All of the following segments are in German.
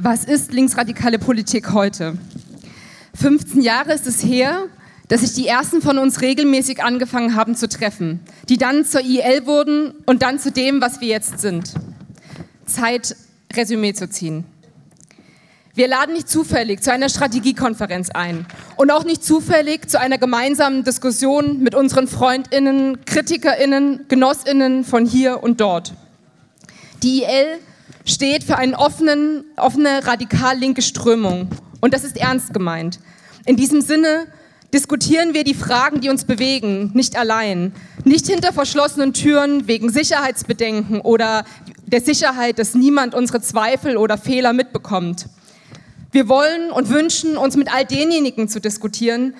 Was ist linksradikale Politik heute? 15 Jahre ist es her, dass sich die ersten von uns regelmäßig angefangen haben zu treffen, die dann zur IL wurden und dann zu dem, was wir jetzt sind. Zeit, Resümee zu ziehen. Wir laden nicht zufällig zu einer Strategiekonferenz ein und auch nicht zufällig zu einer gemeinsamen Diskussion mit unseren Freundinnen, Kritikerinnen, Genossinnen von hier und dort. Die IL steht für eine offene, offene radikal linke Strömung. Und das ist ernst gemeint. In diesem Sinne diskutieren wir die Fragen, die uns bewegen, nicht allein. Nicht hinter verschlossenen Türen wegen Sicherheitsbedenken oder der Sicherheit, dass niemand unsere Zweifel oder Fehler mitbekommt. Wir wollen und wünschen uns mit all denjenigen zu diskutieren,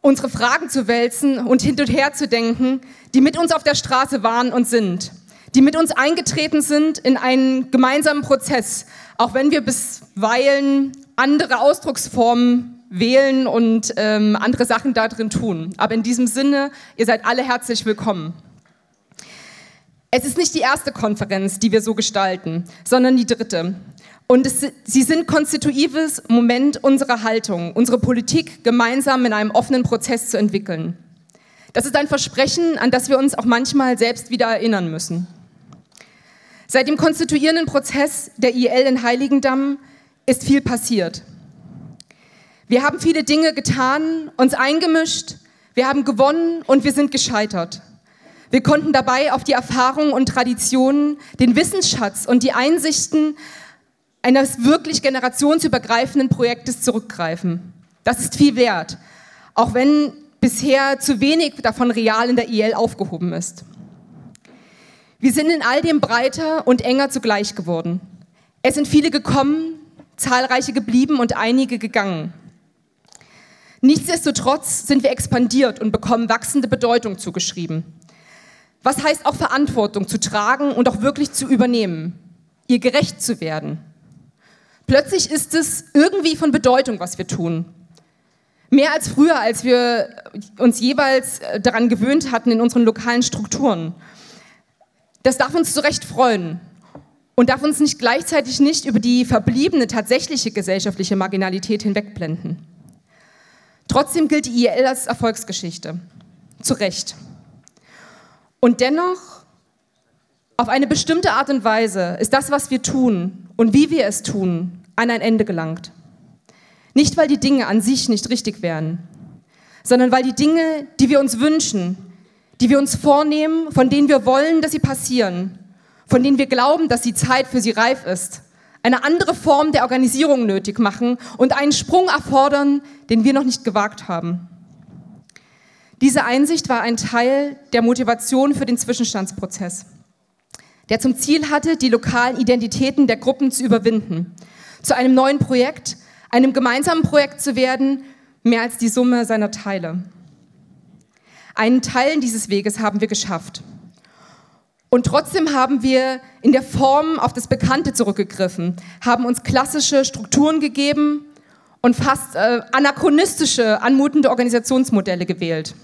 unsere Fragen zu wälzen und hin und her zu denken, die mit uns auf der Straße waren und sind die mit uns eingetreten sind in einen gemeinsamen Prozess, auch wenn wir bisweilen andere Ausdrucksformen wählen und ähm, andere Sachen da drin tun. Aber in diesem Sinne, ihr seid alle herzlich willkommen. Es ist nicht die erste Konferenz, die wir so gestalten, sondern die dritte. Und es, sie sind konstitutives Moment unserer Haltung, unsere Politik gemeinsam in einem offenen Prozess zu entwickeln. Das ist ein Versprechen, an das wir uns auch manchmal selbst wieder erinnern müssen. Seit dem konstituierenden Prozess der IL in Heiligendamm ist viel passiert. Wir haben viele Dinge getan, uns eingemischt, wir haben gewonnen und wir sind gescheitert. Wir konnten dabei auf die Erfahrungen und Traditionen, den Wissensschatz und die Einsichten eines wirklich generationsübergreifenden Projektes zurückgreifen. Das ist viel wert, auch wenn bisher zu wenig davon real in der IL aufgehoben ist. Wir sind in all dem breiter und enger zugleich geworden. Es sind viele gekommen, zahlreiche geblieben und einige gegangen. Nichtsdestotrotz sind wir expandiert und bekommen wachsende Bedeutung zugeschrieben. Was heißt auch Verantwortung zu tragen und auch wirklich zu übernehmen, ihr gerecht zu werden. Plötzlich ist es irgendwie von Bedeutung, was wir tun. Mehr als früher, als wir uns jeweils daran gewöhnt hatten in unseren lokalen Strukturen. Das darf uns zu Recht freuen und darf uns nicht gleichzeitig nicht über die verbliebene tatsächliche gesellschaftliche Marginalität hinwegblenden. Trotzdem gilt die IL als Erfolgsgeschichte. Zu Recht. Und dennoch, auf eine bestimmte Art und Weise, ist das, was wir tun und wie wir es tun, an ein Ende gelangt. Nicht, weil die Dinge an sich nicht richtig wären, sondern weil die Dinge, die wir uns wünschen, die wir uns vornehmen, von denen wir wollen, dass sie passieren, von denen wir glauben, dass die Zeit für sie reif ist, eine andere Form der Organisierung nötig machen und einen Sprung erfordern, den wir noch nicht gewagt haben. Diese Einsicht war ein Teil der Motivation für den Zwischenstandsprozess, der zum Ziel hatte, die lokalen Identitäten der Gruppen zu überwinden, zu einem neuen Projekt, einem gemeinsamen Projekt zu werden, mehr als die Summe seiner Teile. Einen Teil dieses Weges haben wir geschafft. Und trotzdem haben wir in der Form auf das Bekannte zurückgegriffen, haben uns klassische Strukturen gegeben und fast äh, anachronistische, anmutende Organisationsmodelle gewählt.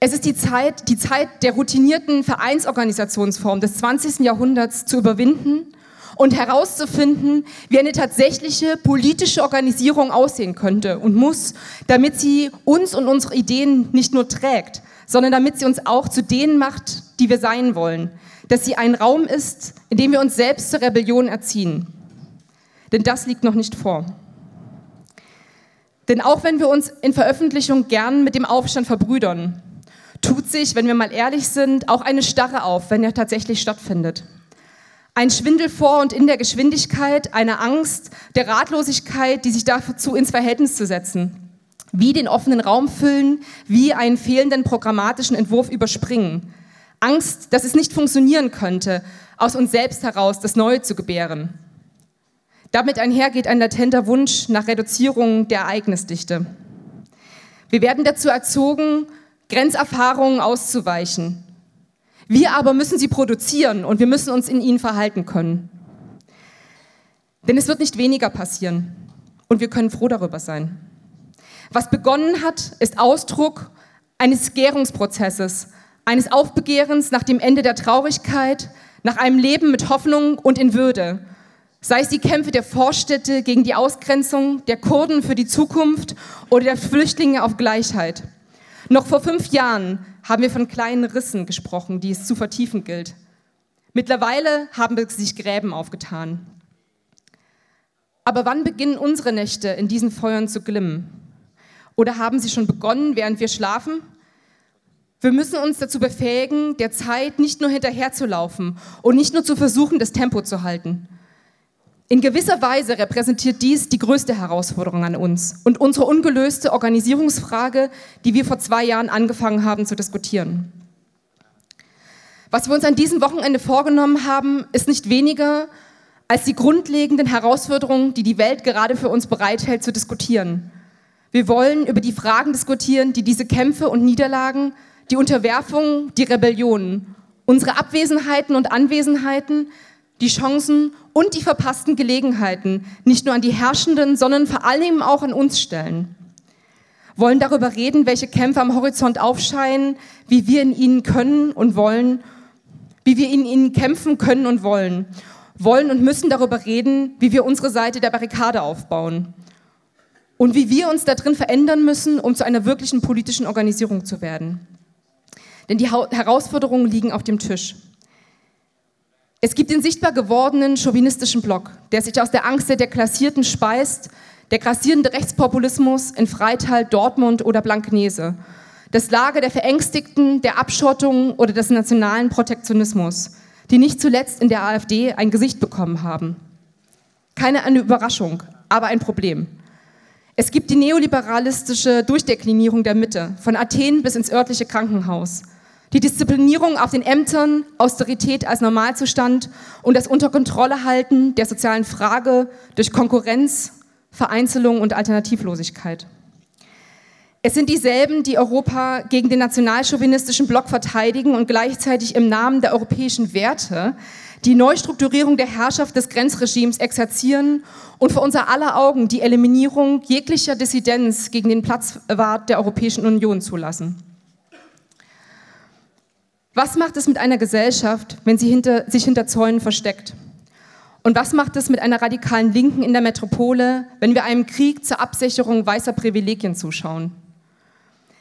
Es ist die Zeit, die Zeit der routinierten Vereinsorganisationsform des 20. Jahrhunderts zu überwinden und herauszufinden, wie eine tatsächliche politische Organisierung aussehen könnte und muss, damit sie uns und unsere Ideen nicht nur trägt, sondern damit sie uns auch zu denen macht, die wir sein wollen. Dass sie ein Raum ist, in dem wir uns selbst zur Rebellion erziehen. Denn das liegt noch nicht vor. Denn auch wenn wir uns in Veröffentlichung gern mit dem Aufstand verbrüdern, tut sich, wenn wir mal ehrlich sind, auch eine Starre auf, wenn er tatsächlich stattfindet. Ein Schwindel vor und in der Geschwindigkeit, eine Angst der Ratlosigkeit, die sich dazu ins Verhältnis zu setzen. Wie den offenen Raum füllen, wie einen fehlenden programmatischen Entwurf überspringen. Angst, dass es nicht funktionieren könnte, aus uns selbst heraus das Neue zu gebären. Damit einhergeht ein latenter Wunsch nach Reduzierung der Ereignisdichte. Wir werden dazu erzogen, Grenzerfahrungen auszuweichen, wir aber müssen sie produzieren und wir müssen uns in ihnen verhalten können. Denn es wird nicht weniger passieren und wir können froh darüber sein. Was begonnen hat, ist Ausdruck eines Gärungsprozesses, eines Aufbegehrens nach dem Ende der Traurigkeit, nach einem Leben mit Hoffnung und in Würde, Sei es die Kämpfe der Vorstädte gegen die Ausgrenzung, der Kurden für die Zukunft oder der Flüchtlinge auf Gleichheit. Noch vor fünf Jahren haben wir von kleinen Rissen gesprochen, die es zu vertiefen gilt. Mittlerweile haben sich Gräben aufgetan. Aber wann beginnen unsere Nächte in diesen Feuern zu glimmen? Oder haben sie schon begonnen, während wir schlafen? Wir müssen uns dazu befähigen, der Zeit nicht nur hinterherzulaufen und nicht nur zu versuchen, das Tempo zu halten. In gewisser Weise repräsentiert dies die größte Herausforderung an uns und unsere ungelöste Organisierungsfrage, die wir vor zwei Jahren angefangen haben zu diskutieren. Was wir uns an diesem Wochenende vorgenommen haben, ist nicht weniger als die grundlegenden Herausforderungen, die die Welt gerade für uns bereithält, zu diskutieren. Wir wollen über die Fragen diskutieren, die diese Kämpfe und Niederlagen, die Unterwerfung, die Rebellionen, unsere Abwesenheiten und Anwesenheiten, die Chancen und die verpassten Gelegenheiten nicht nur an die Herrschenden, sondern vor allem auch an uns stellen. Wollen darüber reden, welche Kämpfe am Horizont aufscheinen, wie wir in ihnen können und wollen, wie wir in ihnen kämpfen können und wollen. Wollen und müssen darüber reden, wie wir unsere Seite der Barrikade aufbauen und wie wir uns darin verändern müssen, um zu einer wirklichen politischen Organisierung zu werden. Denn die Herausforderungen liegen auf dem Tisch. Es gibt den sichtbar gewordenen chauvinistischen Block, der sich aus der Angst der Deklassierten speist, der grassierende Rechtspopulismus in Freital, Dortmund oder Blankenese, das Lager der Verängstigten, der Abschottung oder des nationalen Protektionismus, die nicht zuletzt in der AfD ein Gesicht bekommen haben. Keine eine Überraschung, aber ein Problem. Es gibt die neoliberalistische Durchdeklinierung der Mitte, von Athen bis ins örtliche Krankenhaus – die Disziplinierung auf den Ämtern, Austerität als Normalzustand und das Unterkontrolle halten der sozialen Frage durch Konkurrenz, Vereinzelung und Alternativlosigkeit. Es sind dieselben, die Europa gegen den nationalchauvinistischen Block verteidigen und gleichzeitig im Namen der europäischen Werte die Neustrukturierung der Herrschaft des Grenzregimes exerzieren und vor unser aller Augen die Eliminierung jeglicher Dissidenz gegen den Platzwart der Europäischen Union zulassen. Was macht es mit einer Gesellschaft, wenn sie hinter, sich hinter Zäunen versteckt? Und was macht es mit einer radikalen Linken in der Metropole, wenn wir einem Krieg zur Absicherung weißer Privilegien zuschauen?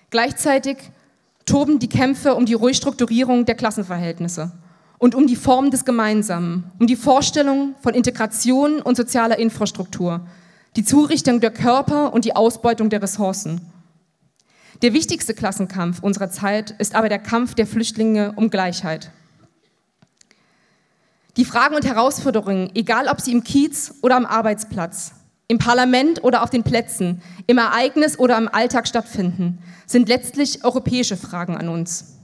Gleichzeitig toben die Kämpfe um die Ruhigstrukturierung der Klassenverhältnisse und um die Form des Gemeinsamen, um die Vorstellung von Integration und sozialer Infrastruktur, die Zurichtung der Körper und die Ausbeutung der Ressourcen. Der wichtigste Klassenkampf unserer Zeit ist aber der Kampf der Flüchtlinge um Gleichheit. Die Fragen und Herausforderungen, egal ob sie im Kiez oder am Arbeitsplatz, im Parlament oder auf den Plätzen, im Ereignis oder im Alltag stattfinden, sind letztlich europäische Fragen an uns.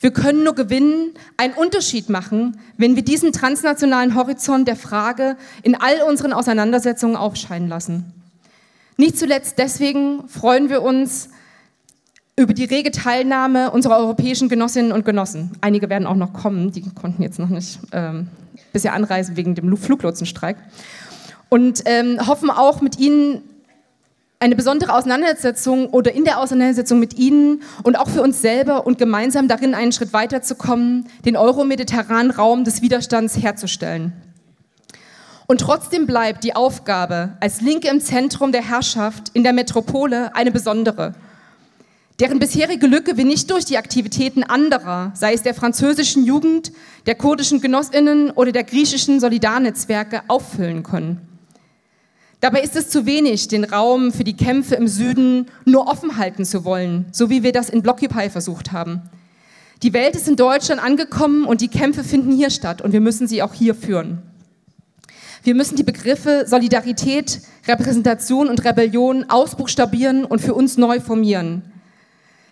Wir können nur gewinnen, einen Unterschied machen, wenn wir diesen transnationalen Horizont der Frage in all unseren Auseinandersetzungen aufscheinen lassen. Nicht zuletzt deswegen freuen wir uns über die rege Teilnahme unserer europäischen Genossinnen und Genossen. Einige werden auch noch kommen, die konnten jetzt noch nicht ähm, bisher anreisen wegen dem Fluglotsenstreik. Und ähm, hoffen auch mit Ihnen eine besondere Auseinandersetzung oder in der Auseinandersetzung mit Ihnen und auch für uns selber und gemeinsam darin einen Schritt weiterzukommen, den euro-mediterranen Raum des Widerstands herzustellen. Und trotzdem bleibt die Aufgabe als Linke im Zentrum der Herrschaft in der Metropole eine besondere deren bisherige Lücke wir nicht durch die Aktivitäten anderer, sei es der französischen Jugend, der kurdischen Genossinnen oder der griechischen Solidarnetzwerke, auffüllen können. Dabei ist es zu wenig, den Raum für die Kämpfe im Süden nur offen halten zu wollen, so wie wir das in Blockupy versucht haben. Die Welt ist in Deutschland angekommen und die Kämpfe finden hier statt und wir müssen sie auch hier führen. Wir müssen die Begriffe Solidarität, Repräsentation und Rebellion ausbuchstabieren und für uns neu formieren.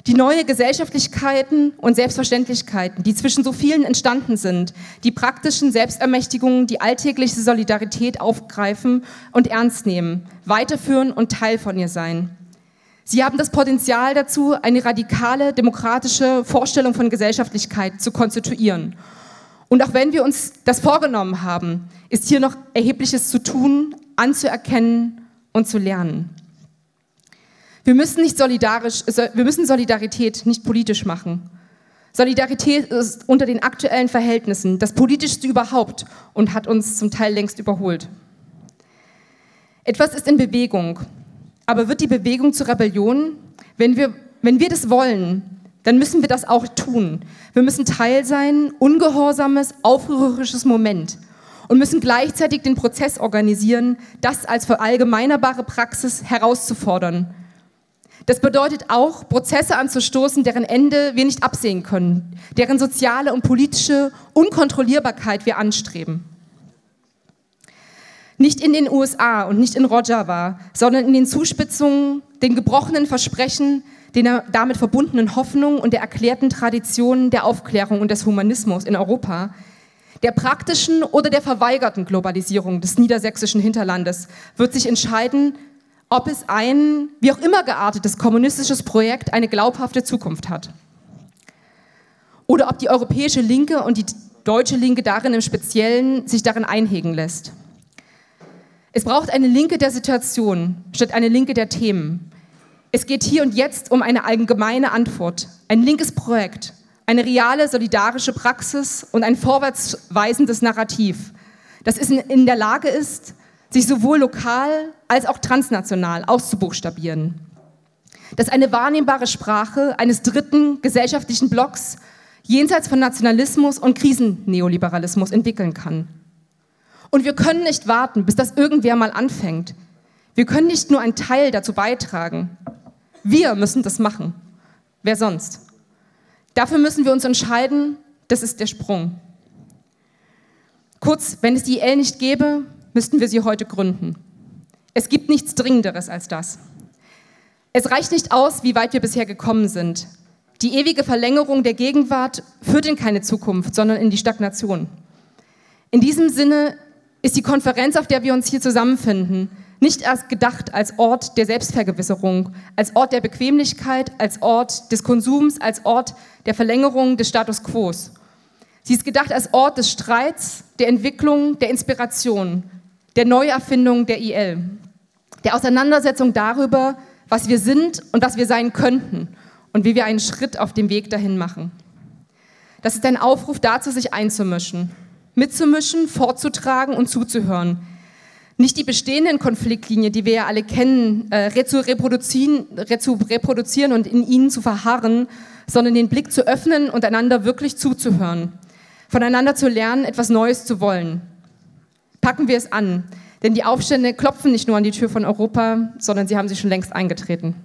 Die neue Gesellschaftlichkeiten und Selbstverständlichkeiten, die zwischen so vielen entstanden sind, die praktischen Selbstermächtigungen, die alltägliche Solidarität aufgreifen und ernst nehmen, weiterführen und Teil von ihr sein. Sie haben das Potenzial dazu, eine radikale demokratische Vorstellung von Gesellschaftlichkeit zu konstituieren. Und auch wenn wir uns das vorgenommen haben, ist hier noch erhebliches zu tun, anzuerkennen und zu lernen. Wir müssen, nicht solidarisch, wir müssen Solidarität nicht politisch machen, Solidarität ist unter den aktuellen Verhältnissen das politischste überhaupt und hat uns zum Teil längst überholt. Etwas ist in Bewegung, aber wird die Bewegung zur Rebellion? Wenn wir, wenn wir das wollen, dann müssen wir das auch tun. Wir müssen Teil sein, ungehorsames, aufrührerisches Moment und müssen gleichzeitig den Prozess organisieren, das als verallgemeinerbare Praxis herauszufordern das bedeutet auch, Prozesse anzustoßen, deren Ende wir nicht absehen können, deren soziale und politische Unkontrollierbarkeit wir anstreben. Nicht in den USA und nicht in Rojava, sondern in den Zuspitzungen, den gebrochenen Versprechen, den damit verbundenen Hoffnungen und der erklärten Traditionen der Aufklärung und des Humanismus in Europa, der praktischen oder der verweigerten Globalisierung des niedersächsischen Hinterlandes wird sich entscheiden, ob es ein, wie auch immer geartetes kommunistisches Projekt eine glaubhafte Zukunft hat. Oder ob die europäische Linke und die deutsche Linke darin im Speziellen sich darin einhegen lässt. Es braucht eine Linke der Situation statt eine Linke der Themen. Es geht hier und jetzt um eine allgemeine Antwort, ein linkes Projekt, eine reale solidarische Praxis und ein vorwärtsweisendes Narrativ, das in der Lage ist, sich sowohl lokal als auch transnational auszubuchstabieren. Dass eine wahrnehmbare Sprache eines dritten gesellschaftlichen Blocks jenseits von Nationalismus und Krisenneoliberalismus entwickeln kann. Und wir können nicht warten, bis das irgendwer mal anfängt. Wir können nicht nur einen Teil dazu beitragen. Wir müssen das machen. Wer sonst? Dafür müssen wir uns entscheiden, das ist der Sprung. Kurz, wenn es die IL nicht gäbe, müssten wir sie heute gründen. Es gibt nichts Dringenderes als das. Es reicht nicht aus, wie weit wir bisher gekommen sind. Die ewige Verlängerung der Gegenwart führt in keine Zukunft, sondern in die Stagnation. In diesem Sinne ist die Konferenz, auf der wir uns hier zusammenfinden, nicht erst gedacht als Ort der Selbstvergewisserung, als Ort der Bequemlichkeit, als Ort des Konsums, als Ort der Verlängerung des Status quo. Sie ist gedacht als Ort des Streits, der Entwicklung, der Inspiration, der Neuerfindung der IL, der Auseinandersetzung darüber, was wir sind und was wir sein könnten und wie wir einen Schritt auf dem Weg dahin machen. Das ist ein Aufruf dazu, sich einzumischen, mitzumischen, vorzutragen und zuzuhören. Nicht die bestehenden Konfliktlinien, die wir ja alle kennen, äh, zu, reproduzieren, zu reproduzieren und in ihnen zu verharren, sondern den Blick zu öffnen und einander wirklich zuzuhören, voneinander zu lernen, etwas Neues zu wollen. Packen wir es an, denn die Aufstände klopfen nicht nur an die Tür von Europa, sondern sie haben sie schon längst eingetreten.